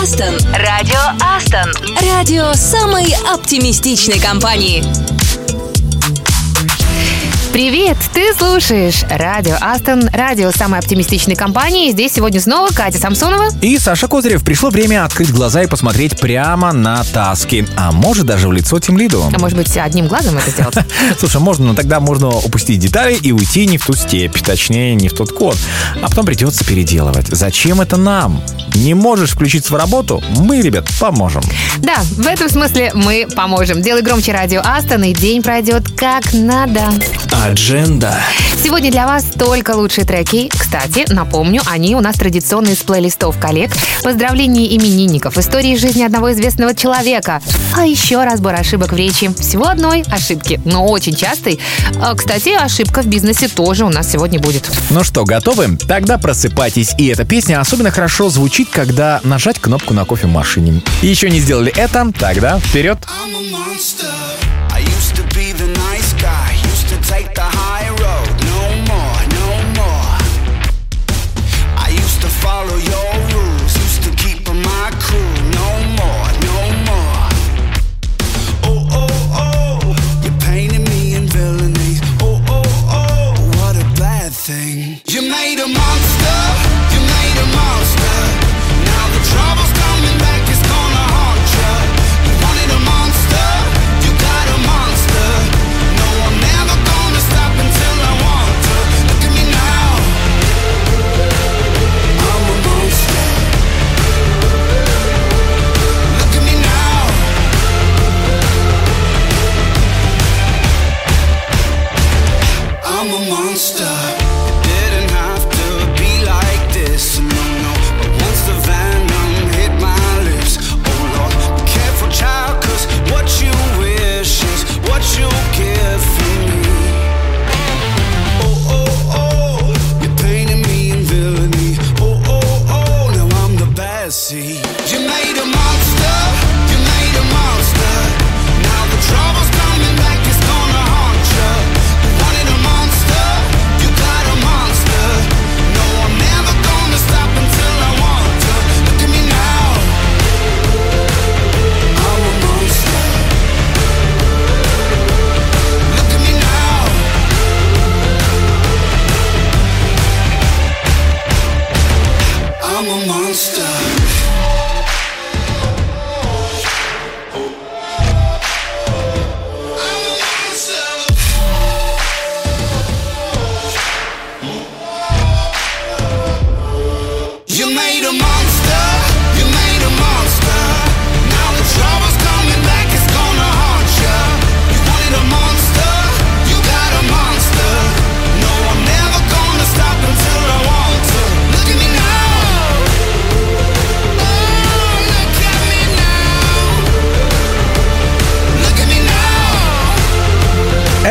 Астон. Радио Астон. Радио самой оптимистичной компании. Привет! Ты слушаешь радио Астон, радио самой оптимистичной компании. Здесь сегодня снова Катя Самсонова. И Саша Козырев. Пришло время открыть глаза и посмотреть прямо на таски. А может даже в лицо Тимлиду. А может быть, одним глазом это сделать? Слушай, можно, но тогда можно упустить детали и уйти не в ту степь, точнее, не в тот код. А потом придется переделывать. Зачем это нам? Не можешь включиться в работу? Мы, ребят, поможем. Да, в этом смысле мы поможем. Делай громче радио Астон, и день пройдет как надо. Адженда. Сегодня для вас только лучшие треки. Кстати, напомню, они у нас традиционные из плейлистов коллег, поздравления именинников, истории жизни одного известного человека, а еще разбор ошибок в речи. Всего одной ошибки, но очень частой. А, Кстати, ошибка в бизнесе тоже у нас сегодня будет. Ну что, готовы? Тогда просыпайтесь. И эта песня особенно хорошо звучит, когда нажать кнопку на кофемашине. Еще не сделали это? Тогда вперед! I'm a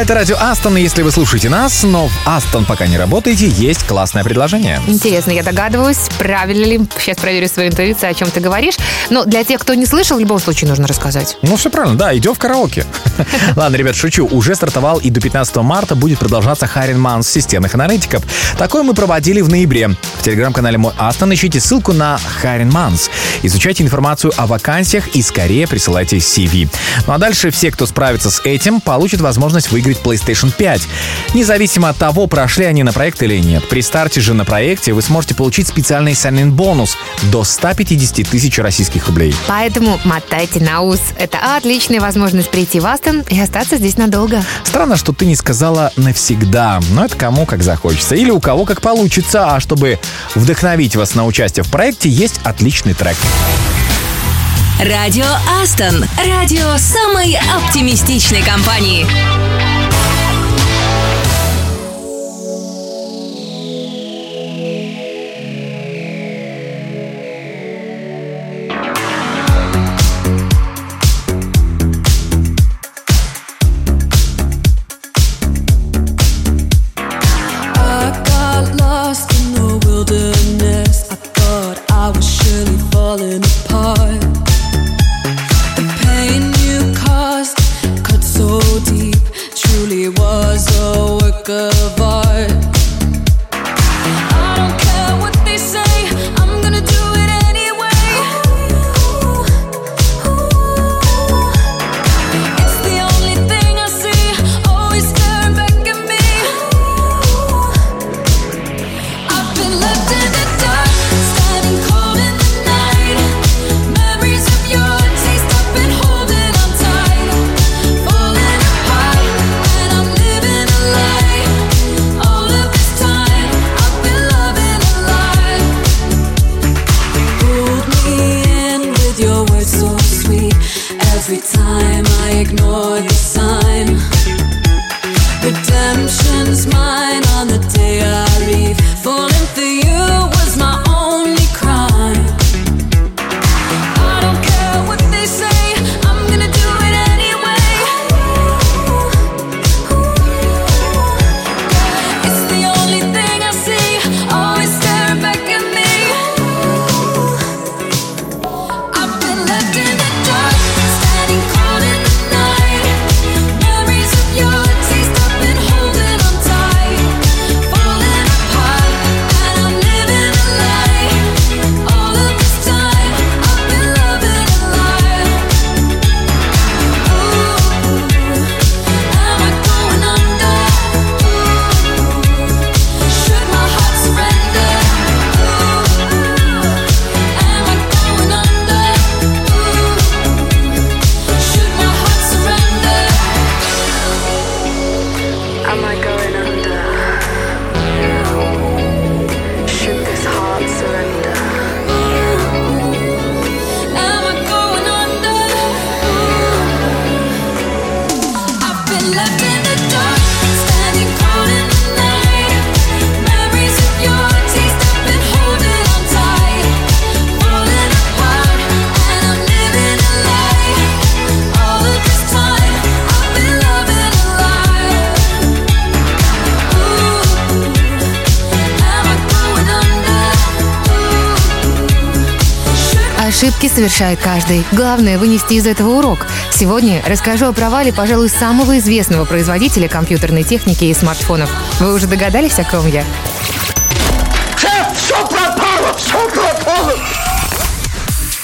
Это радио Астон, и если вы слушаете нас, но в Астон пока не работаете, есть классное предложение. Интересно, я догадываюсь, правильно ли. Сейчас проверю свою интуицию, о чем ты говоришь. Но для тех, кто не слышал, в любом случае нужно рассказать. Ну, все правильно, да, идем в караоке. Ладно, ребят, шучу. Уже стартовал и до 15 марта будет продолжаться Харин Манс системных аналитиков. Такое мы проводили в ноябре. В телеграм-канале Мой Астон ищите ссылку на Харин Манс. Изучайте информацию о вакансиях и скорее присылайте CV. Ну а дальше все, кто справится с этим, получат возможность выиграть PlayStation 5. Независимо от того, прошли они на проект или нет. При старте же на проекте вы сможете получить специальный sign бонус до 150 тысяч российских рублей. Поэтому мотайте на ус. Это отличная возможность прийти в Астон и остаться здесь надолго. Странно, что ты не сказала навсегда, но это кому как захочется. Или у кого как получится. А чтобы вдохновить вас на участие в проекте, есть отличный трек. Радио Астон. Радио самой оптимистичной компании. Совершает каждый. Главное вынести из этого урок. Сегодня расскажу о провале, пожалуй, самого известного производителя компьютерной техники и смартфонов. Вы уже догадались, о ком я?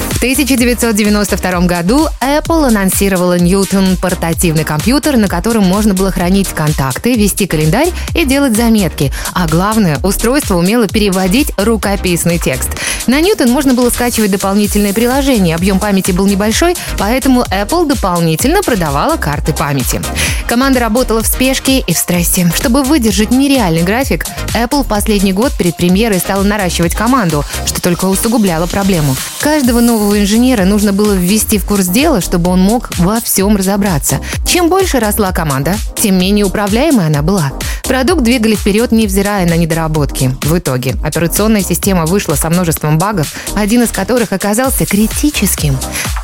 В 1992 году Apple анонсировала Newton портативный компьютер, на котором можно было хранить контакты, вести календарь и делать заметки. А главное, устройство умело переводить рукописный текст. На Newton можно было скачивать дополнительные приложения. Объем памяти был небольшой, поэтому Apple дополнительно продавала карты памяти. Команда работала в спешке и в стрессе. Чтобы выдержать нереальный график, Apple в последний год перед премьерой стала наращивать команду, что только усугубляло проблему. Каждого нового инженера нужно было ввести в курс дела, чтобы он мог во всем разобраться. Чем больше росла команда, тем менее управляемой она была. Продукт двигали вперед, невзирая на недоработки. В итоге операционная система вышла со множеством багов, один из которых оказался критическим.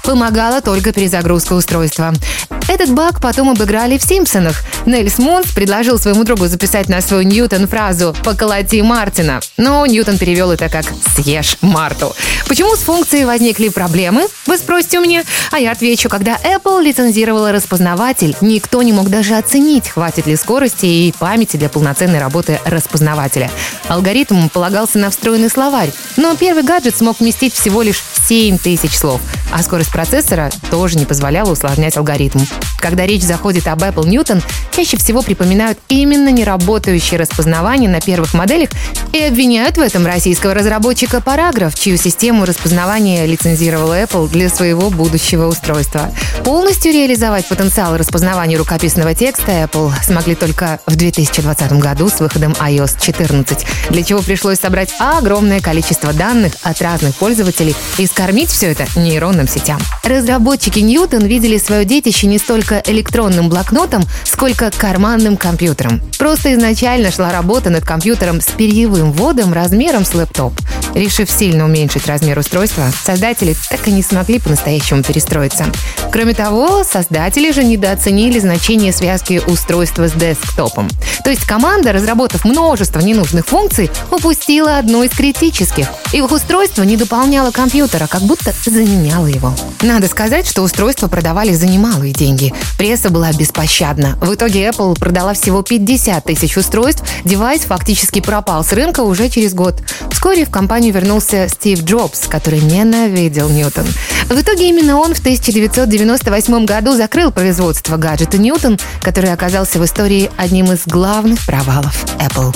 Помогала только перезагрузка устройства. Этот баг потом обыграли в «Симпсонах». Нельс Мунс предложил своему другу записать на свой Ньютон фразу «поколоти Мартина». Но Ньютон перевел это как «съешь Марту». Почему с функцией возникли проблемы, вы спросите у меня? А я отвечу, когда Apple лицензировала распознаватель, никто не мог даже оценить, хватит ли скорости и памяти для полноценной работы распознавателя. Алгоритм полагался на встроенный словарь, но первый гаджет смог вместить всего лишь 7 тысяч слов, а скорость процессора тоже не позволяла усложнять алгоритм. Когда речь заходит об Apple Newton, чаще всего припоминают именно неработающее распознавание на первых моделях и обвиняют в этом российского разработчика Paragraph, чью систему распознавания лицензировала Apple для своего будущего устройства. Полностью реализовать потенциал распознавания рукописного текста Apple смогли только в 2020 году с выходом iOS 14, для чего пришлось собрать огромное количество данных от разных пользователей и скормить все это нейронным сетям. Разработчики Newton видели свое детище не столько электронным блокнотом, сколько карманным компьютером. Просто изначально шла работа над компьютером с перьевым вводом размером с лэптоп. Решив сильно уменьшить размер устройства, создатели так и не смогли по-настоящему перестроиться. Кроме того, создатели же недооценили значение связки устройства с десктопом. То есть команда, разработав множество ненужных функций, упустила одну из критических. Их устройство не дополняло компьютера, как будто заменяло его. Надо сказать, что устройства продавали за немалые деньги. Пресса была беспощадна. В итоге Apple продала всего 50 тысяч устройств, девайс фактически пропал с рынка уже через год. Вскоре в компанию вернулся Стив Джобс, который ненавидел Ньютон. В итоге именно он в 1998 году закрыл производство гаджета Ньютон, который оказался в истории одним из главных провалов Apple.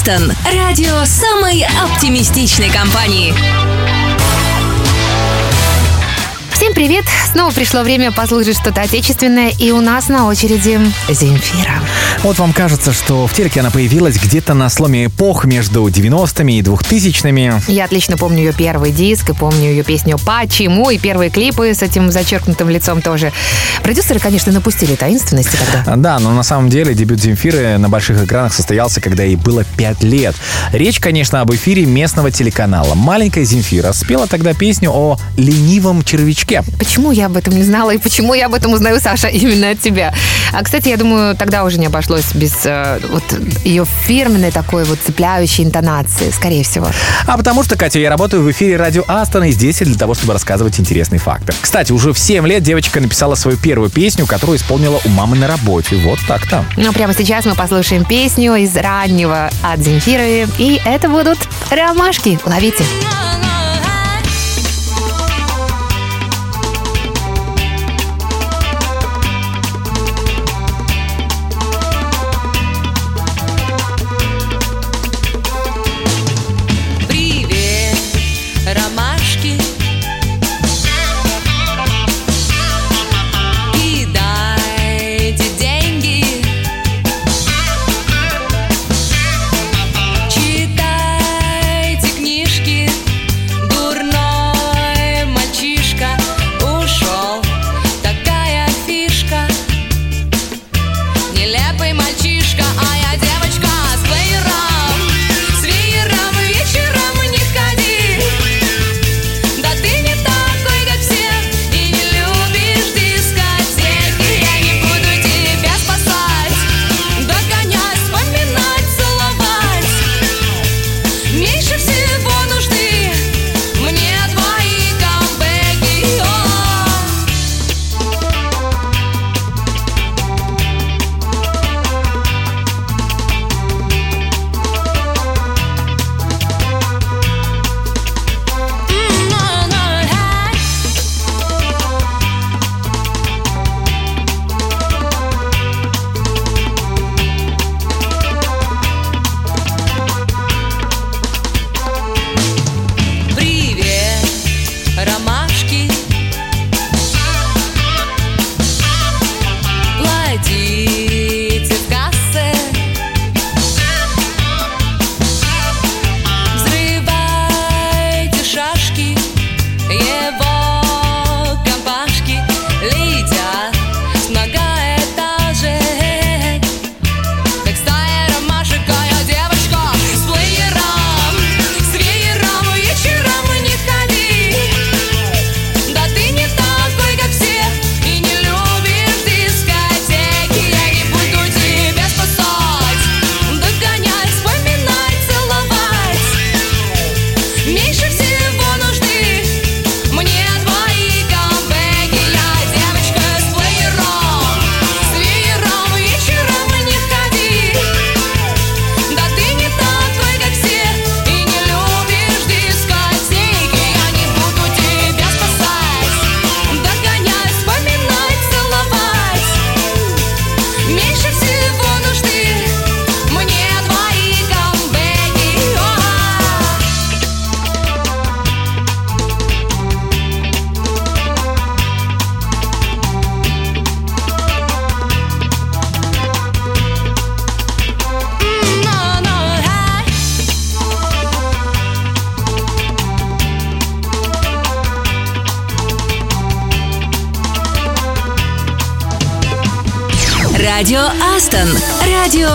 Радио Астон. Радио самой оптимистичной компании. Привет! Снова пришло время послушать что-то отечественное, и у нас на очереди Земфира. Вот вам кажется, что в телеке она появилась где-то на сломе эпох между 90-ми и 2000-ми. Я отлично помню ее первый диск и помню ее песню «Почему» и первые клипы с этим зачеркнутым лицом тоже. Продюсеры, конечно, напустили таинственности тогда. Да, но на самом деле дебют Земфиры на больших экранах состоялся, когда ей было 5 лет. Речь, конечно, об эфире местного телеканала. Маленькая Земфира спела тогда песню о ленивом червячке. Почему я об этом не знала и почему я об этом узнаю, Саша, именно от тебя? А, кстати, я думаю, тогда уже не обошлось без э, вот ее фирменной такой вот цепляющей интонации, скорее всего. А потому что, Катя, я работаю в эфире радио Астона, и здесь я для того, чтобы рассказывать интересные факты. Кстати, уже в 7 лет девочка написала свою первую песню, которую исполнила у мамы на работе. Вот так-то. Ну, прямо сейчас мы послушаем песню из раннего от Земфиры, и это будут ромашки. Ловите. Привет,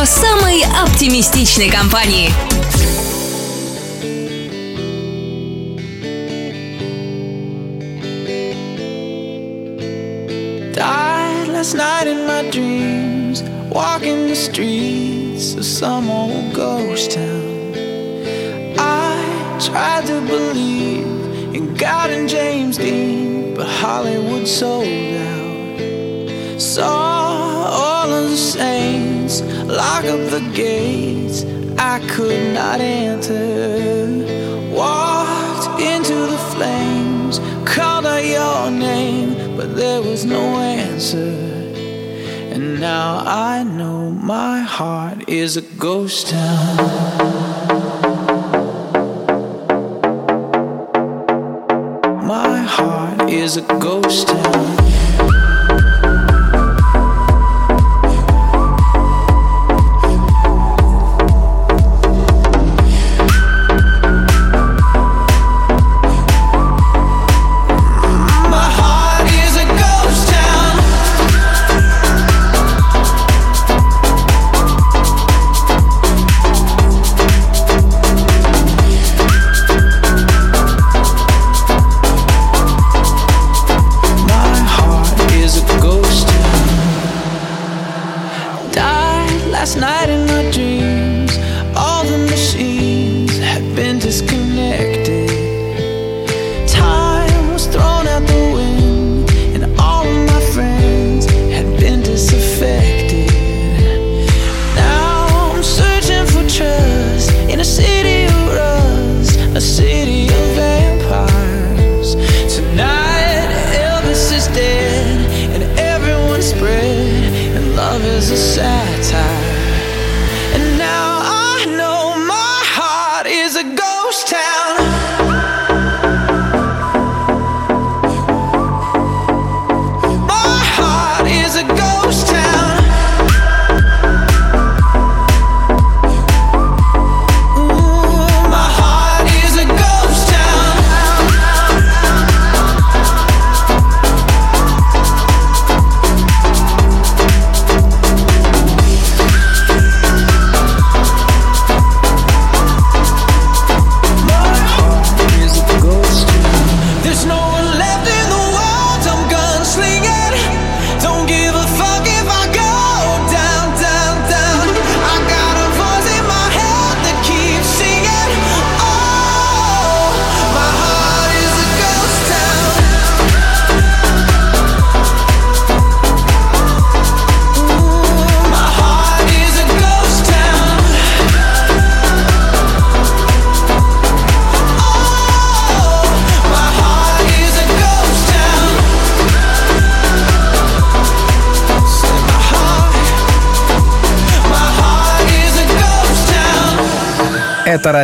Радио самой оптимистичной компании. Died last night in my dreams, walking the streets of some old ghost town. I tried to believe in God and James Dean, but Hollywood sold lock up the gates I could not enter. Walked into the flames, called out your name, but there was no answer. And now I know my heart is a ghost town. My heart is a ghost town.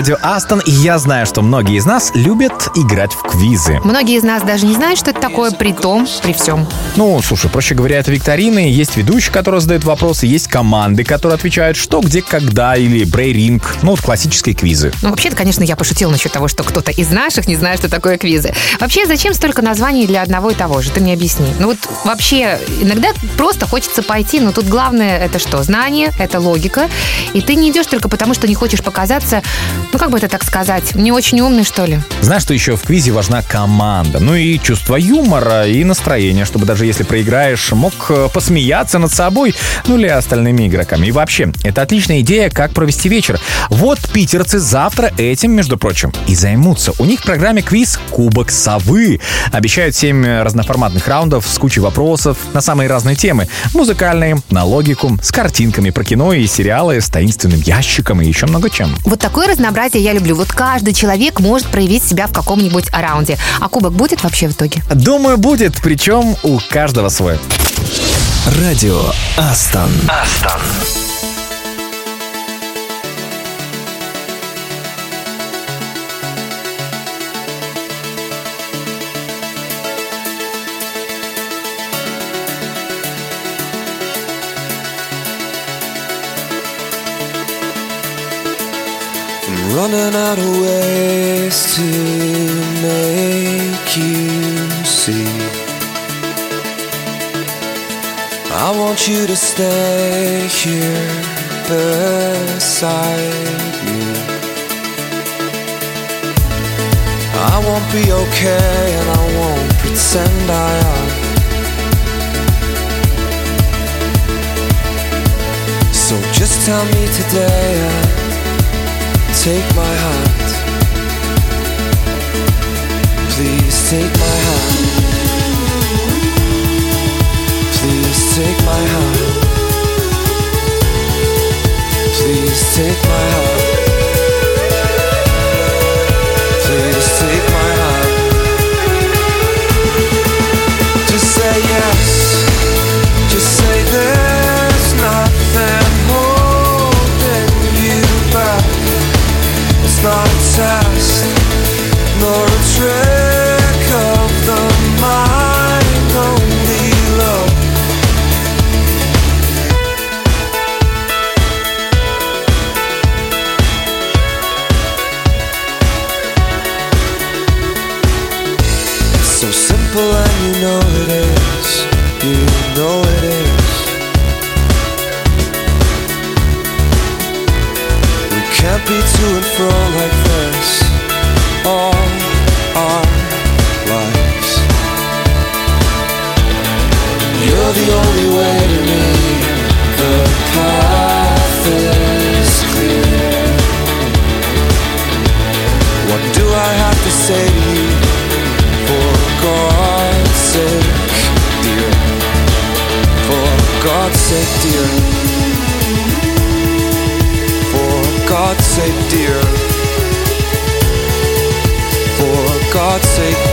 Радио Астон, и я знаю, что многие из нас любят играть в квизы. Многие из нас даже не знают, что это такое, при том, при всем. Ну, слушай, проще говоря, это викторины, есть ведущий, который задает вопросы, есть команды, которые отвечают что, где, когда, или брейринг, ну, вот классические квизы. Ну, вообще-то, конечно, я пошутила насчет того, что кто-то из наших не знает, что такое квизы. Вообще, зачем столько названий для одного и того же? Ты мне объясни. Ну вот вообще, иногда просто хочется пойти, но тут главное это что? Знание, это логика. И ты не идешь только потому, что не хочешь показаться, ну как бы это так сказать, не очень умный, что ли. Знаешь, что еще в квизе важна команда? Ну и чувство юмора, и настроение, чтобы даже если проиграешь, мог э, посмеяться над собой, ну или остальными игроками. И вообще, это отличная идея, как провести вечер. Вот питерцы завтра этим, между прочим, и займутся. У них в программе квиз «Кубок совы». Обещают 7 разноформатных раундов с кучей вопросов на самые разные темы. Музыкальные, на логику, с картинками про кино и сериалы, с таинственным ящиком и еще много чем. Вот такое разнообразие я люблю. Вот каждый человек может проявить себя в каком-нибудь раунде. А кубок будет вообще в итоге? Думаю, будет, причем у каждого свой. Радио Астон. Астон. Tell me today and take my hand. Please take my hand. Please take my hand. Please take my hand. sake, dear. For God's sake.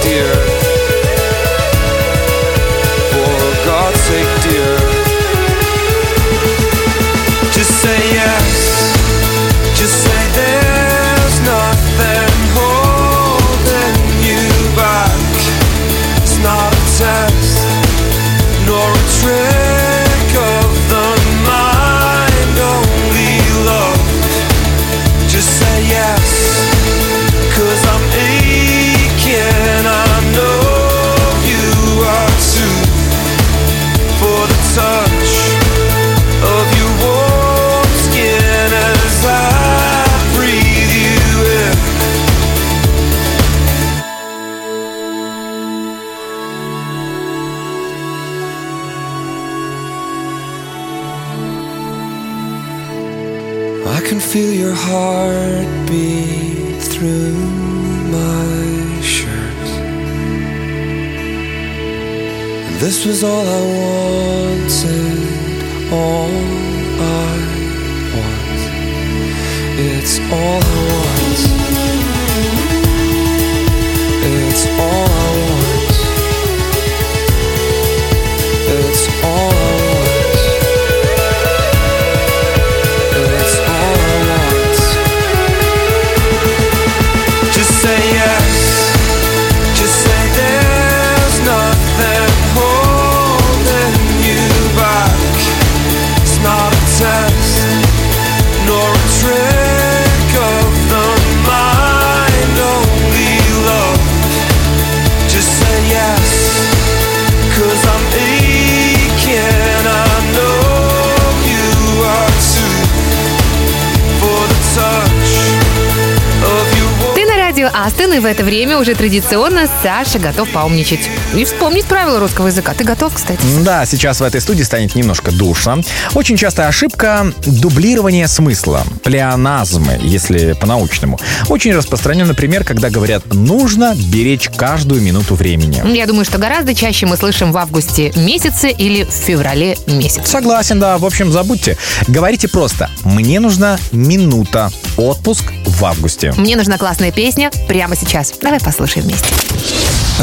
Мартын, и в это время уже традиционно Саша готов поумничать и вспомнить правила русского языка. Ты готов, кстати? Да, сейчас в этой студии станет немножко душно. Очень частая ошибка — дублирование смысла, плеоназмы, если по-научному. Очень распространен, например, когда говорят «нужно беречь каждую минуту времени». Я думаю, что гораздо чаще мы слышим в августе месяце или в феврале месяце. Согласен, да. В общем, забудьте. Говорите просто «мне нужна минута, отпуск в августе. Мне нужна классная песня прямо сейчас. Давай послушаем вместе.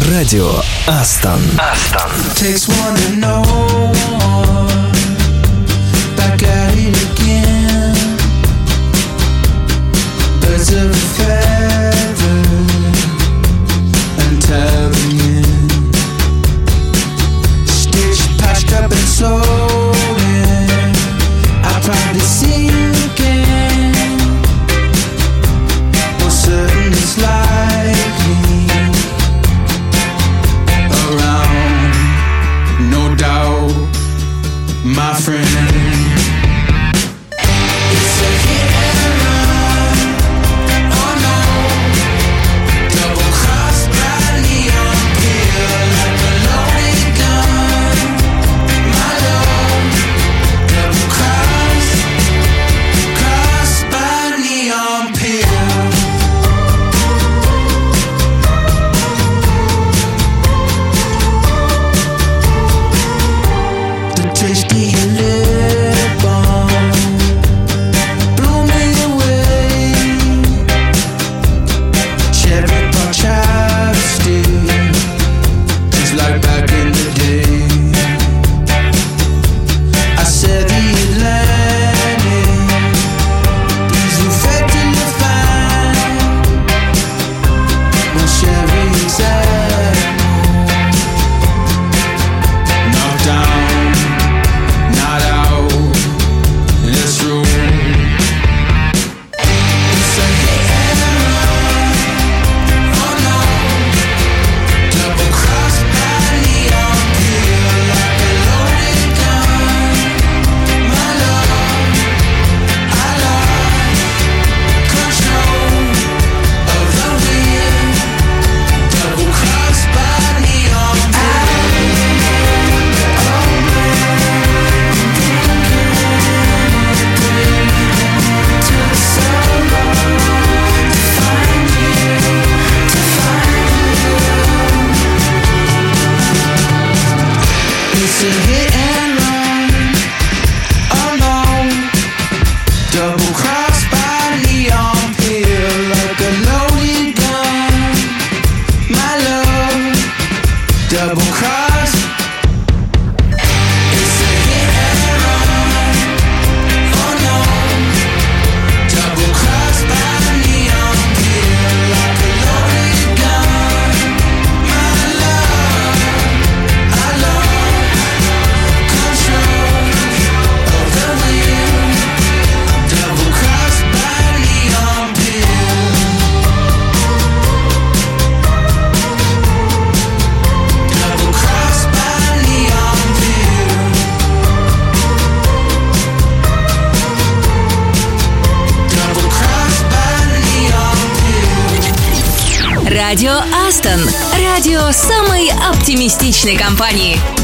Радио Астон. Астон. публичной компании.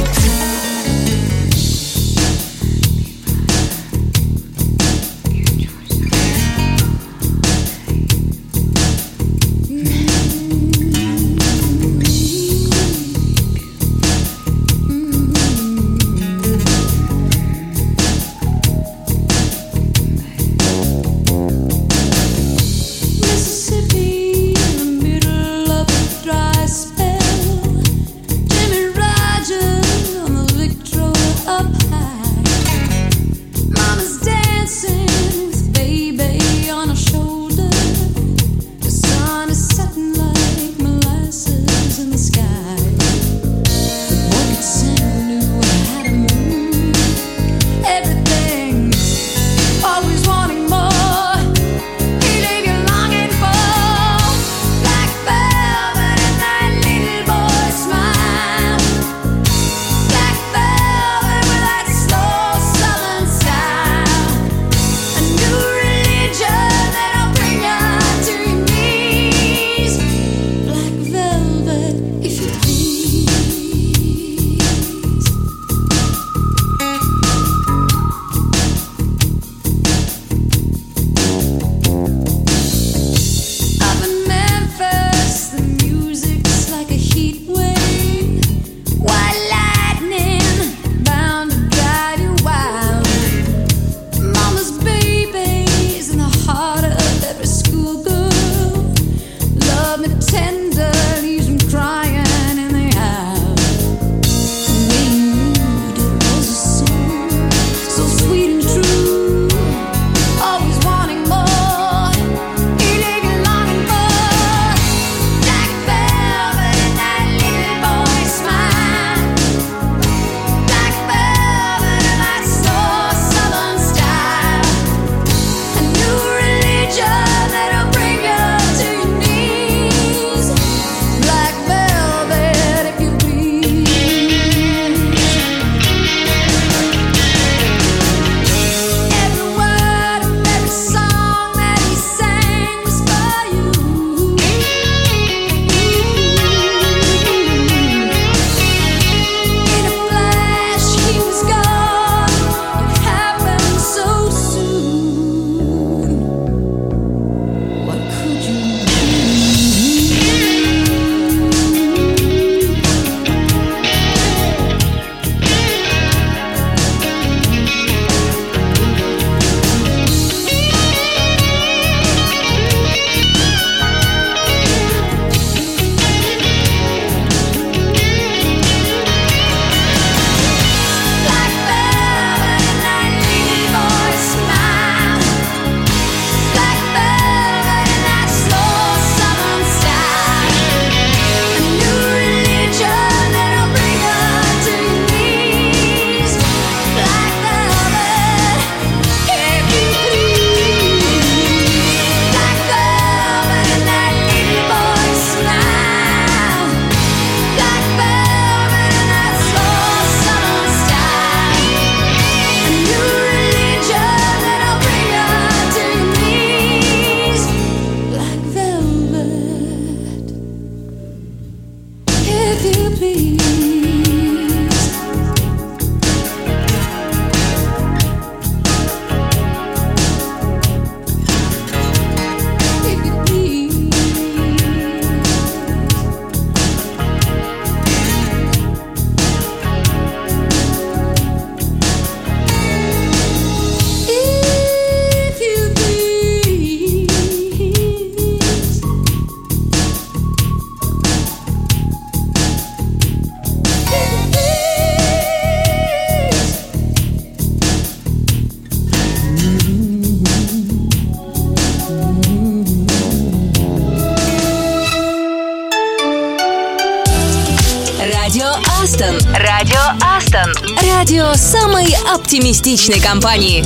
оптимистичной компании.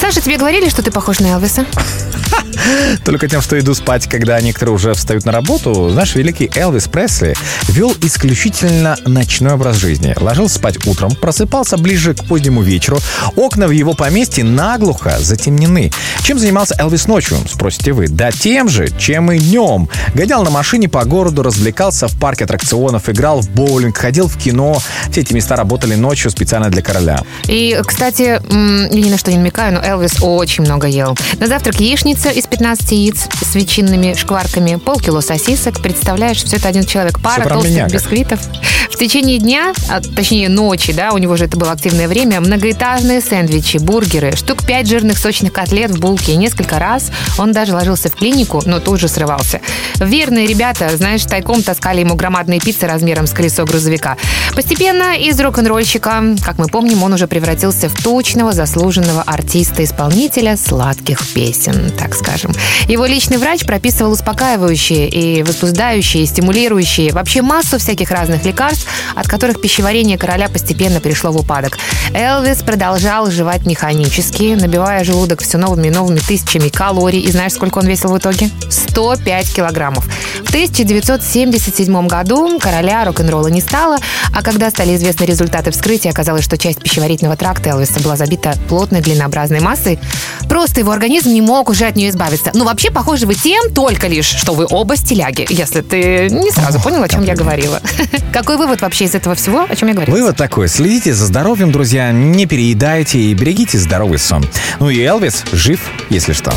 Саша, тебе говорили, что ты похож на Элвиса? Только тем, что иду спать, когда некоторые уже встают на работу. Знаешь, великий Элвис Пресли вел исключительно ночной образ жизни. Ложился спать утром, просыпался ближе к позднему вечеру. Окна в его поместье наглухо затемнены. Чем занимался Элвис ночью, спросите вы? Да тем же, чем и днем. Гонял на машине по городу, развлекался в парке аттракционов, играл в боулинг, ходил в кино. Все эти места работали ночью специально для короля. И, кстати, я ни на что не намекаю, но Элвис очень много ел. На завтрак яичница из 15 яиц с ветчинными шкварками, полкило сосисок. Представляешь, все это один человек. Пара про толстых меня бисквитов. В течение дня, а, точнее ночи, да, у него же это было активное время, многоэтажные сэндвичи, бургеры, штук 5 жирных сочных котлет в булке. И несколько раз он даже ложился в клинику, но тут же срывался. Верные ребята, знаешь, тайком таскали ему громадные пиццы размером с колесо грузовика. Постепенно из рок-н-ролльщика, как мы помним, он уже превратился в точного заслуженного артиста-исполнителя сладких песен, так скажем. Его личный врач прописывал успокаивающие и возбуждающие, и стимулирующие, вообще массу всяких разных лекарств, от которых пищеварение короля постепенно перешло в упадок. Элвис продолжал жевать механически, набивая желудок все новыми и новыми тысячами калорий. И знаешь, сколько он весил в итоге? 105 килограммов. В 1977 году короля рок-н-ролла не стало, а когда стали известны результаты вскрытия, оказалось, что часть пищеварительного тракта Элвиса была забита плотной глинообразной массой. Просто его организм не мог уже от нее избавиться. Ну, вообще, похоже вы тем только лишь, что вы оба стиляги, если ты не сразу понял, о чем я говорила. Какой вывод вообще из этого всего, о чем я говорила? Вывод такой. Следите за здоровьем, друзья, не переедайте и берегите здоровый сон. Ну и Элвис жив, если что.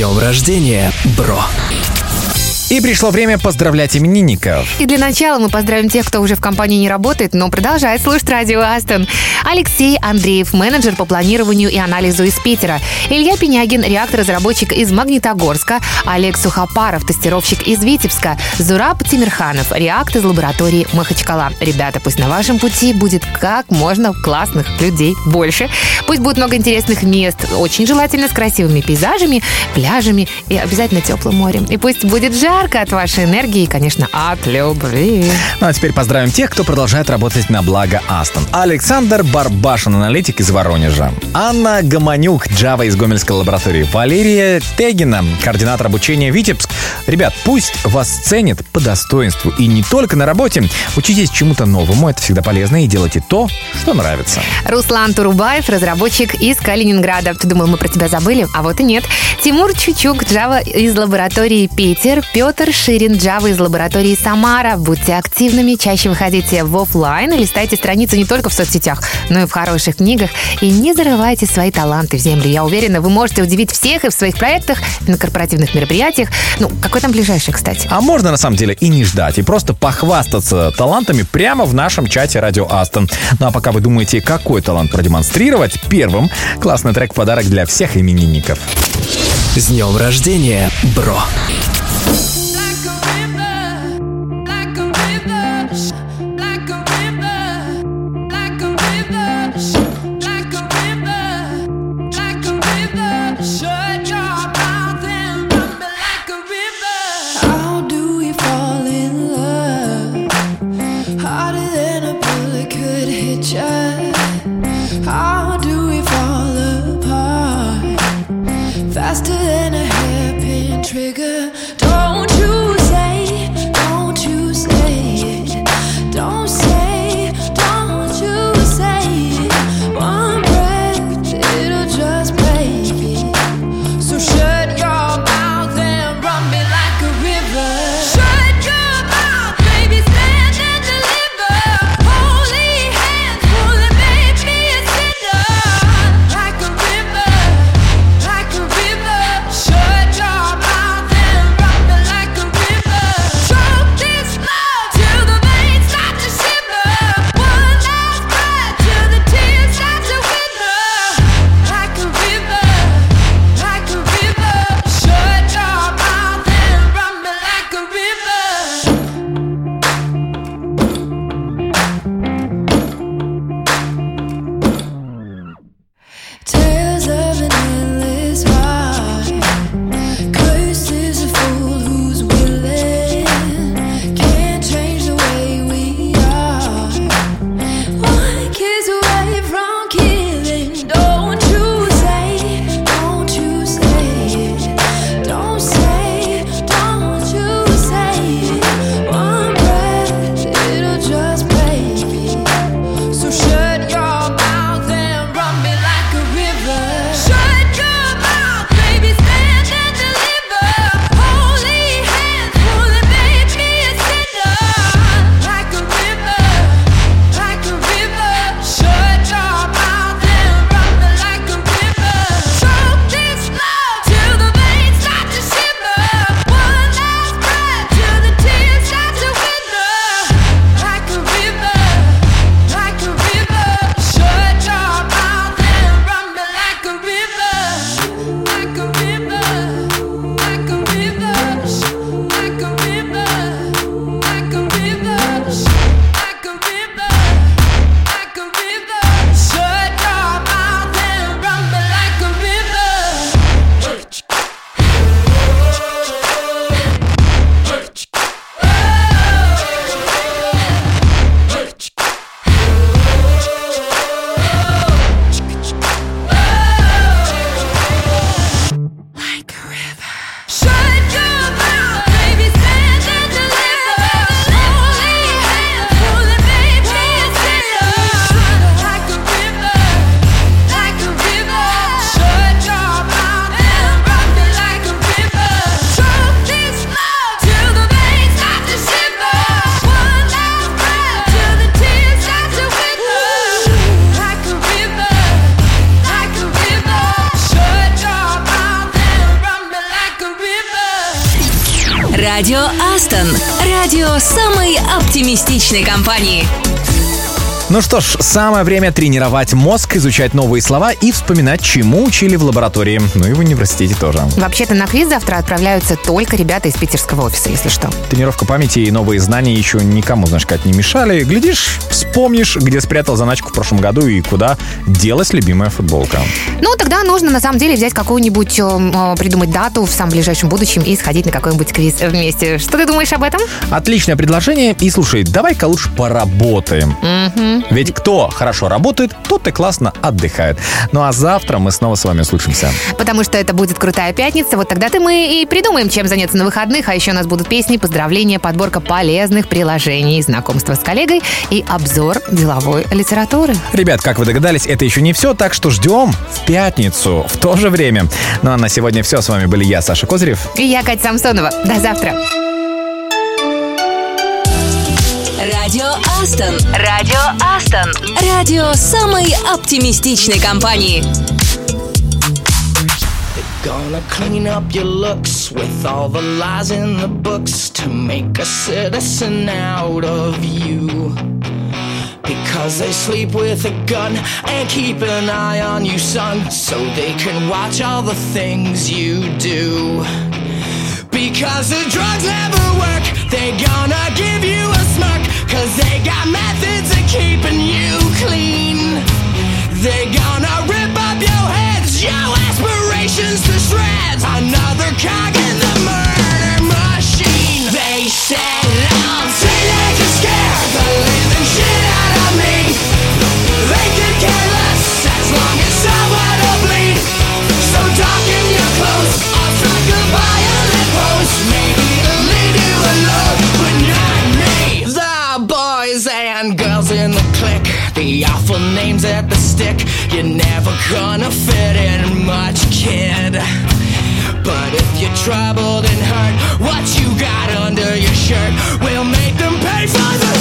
Днем рождения, бро! И пришло время поздравлять именинников. И для начала мы поздравим тех, кто уже в компании не работает, но продолжает слушать радио Астон. Алексей Андреев, менеджер по планированию и анализу из Питера. Илья Пенягин, реактор-разработчик из Магнитогорска. Олег Сухопаров, тестировщик из Витебска. Зураб Тимирханов, реакт из лаборатории Махачкала. Ребята, пусть на вашем пути будет как можно классных людей больше. Пусть будет много интересных мест, очень желательно с красивыми пейзажами, пляжами и обязательно теплым морем. И пусть будет жарко от вашей энергии и, конечно, от любви. Ну а теперь поздравим тех, кто продолжает работать на благо Астон. Александр Барбашин, аналитик из Воронежа. Анна Гомонюк, Java из Гомельской лаборатории. Валерия Тегина, координатор обучения Витебск. Ребят, пусть вас ценят по достоинству. И не только на работе. Учитесь чему-то новому, это всегда полезно. И делайте то, что нравится. Руслан Турубаев, разработчик из Калининграда. Ты думал, мы про тебя забыли? А вот и нет. Тимур Чучук, Java из лаборатории Питер. Петр Ширин, Java из лаборатории Самара. Будьте активными, чаще выходите в офлайн и листайте страницы не только в соцсетях, но и в хороших книгах. И не зарывайте свои таланты в землю. Я уверена, вы можете удивить всех и в своих проектах, и на корпоративных мероприятиях. Ну, какой там ближайший, кстати? А можно на самом деле и не ждать, и просто похвастаться талантами прямо в нашем чате Радио Астон. Ну а пока вы думаете, какой талант продемонстрировать, первым классный трек в подарок для всех именинников. С днем рождения, бро! Ну что ж, самое время тренировать мозг, изучать новые слова и вспоминать, чему учили в лаборатории. Ну и в университете тоже. Вообще-то на квиз завтра отправляются только ребята из питерского офиса, если что. Тренировка памяти и новые знания еще никому, знаешь, как не мешали. Глядишь, вспомнишь, где спрятал заначку в прошлом году и куда делась любимая футболка. Ну, тогда нужно на самом деле взять какую-нибудь, э, э, придумать дату в самом ближайшем будущем и сходить на какой-нибудь квиз вместе. Что ты думаешь об этом? Отличное предложение. И слушай, давай-ка лучше поработаем. Ведь кто хорошо работает, тот и классно отдыхает. Ну а завтра мы снова с вами услышимся. Потому что это будет крутая пятница. Вот тогда-то мы и придумаем, чем заняться на выходных. А еще у нас будут песни, поздравления, подборка полезных приложений, знакомство с коллегой и обзор деловой литературы. Ребят, как вы догадались, это еще не все, так что ждем в пятницу в то же время. Ну а на сегодня все. С вами были я, Саша Козырев. И я, Катя Самсонова. До завтра. Радио Астон. Радио Астон. Радио самой оптимистичной компании. Gonna clean up your looks with all the lies in the books to make a citizen out of you. Because they sleep with a gun and keep an eye on you, son, so they can watch all the things you do. Because the drugs never work, they gonna give you a smirk, cause they got methods of keeping you clean. They gonna rip up your heads, your aspirations to shreds. Another cog in the murder machine. They said I'm at the stick. You're never gonna fit in much, kid. But if you're troubled and hurt, what you got under your shirt will make them pay for the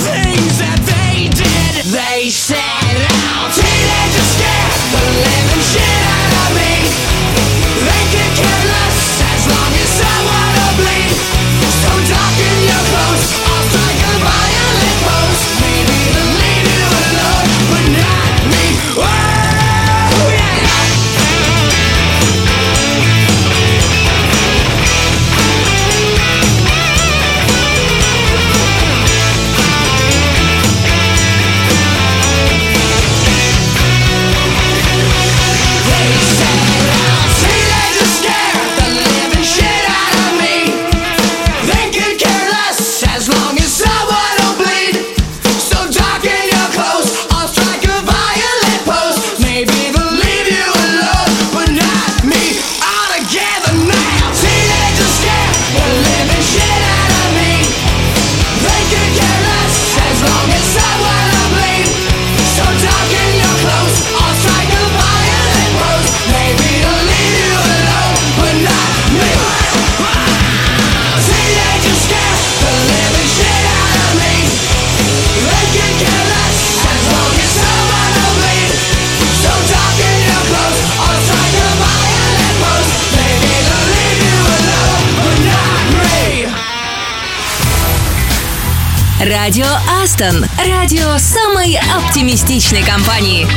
Радио Астон. Радио самой оптимистичной компании.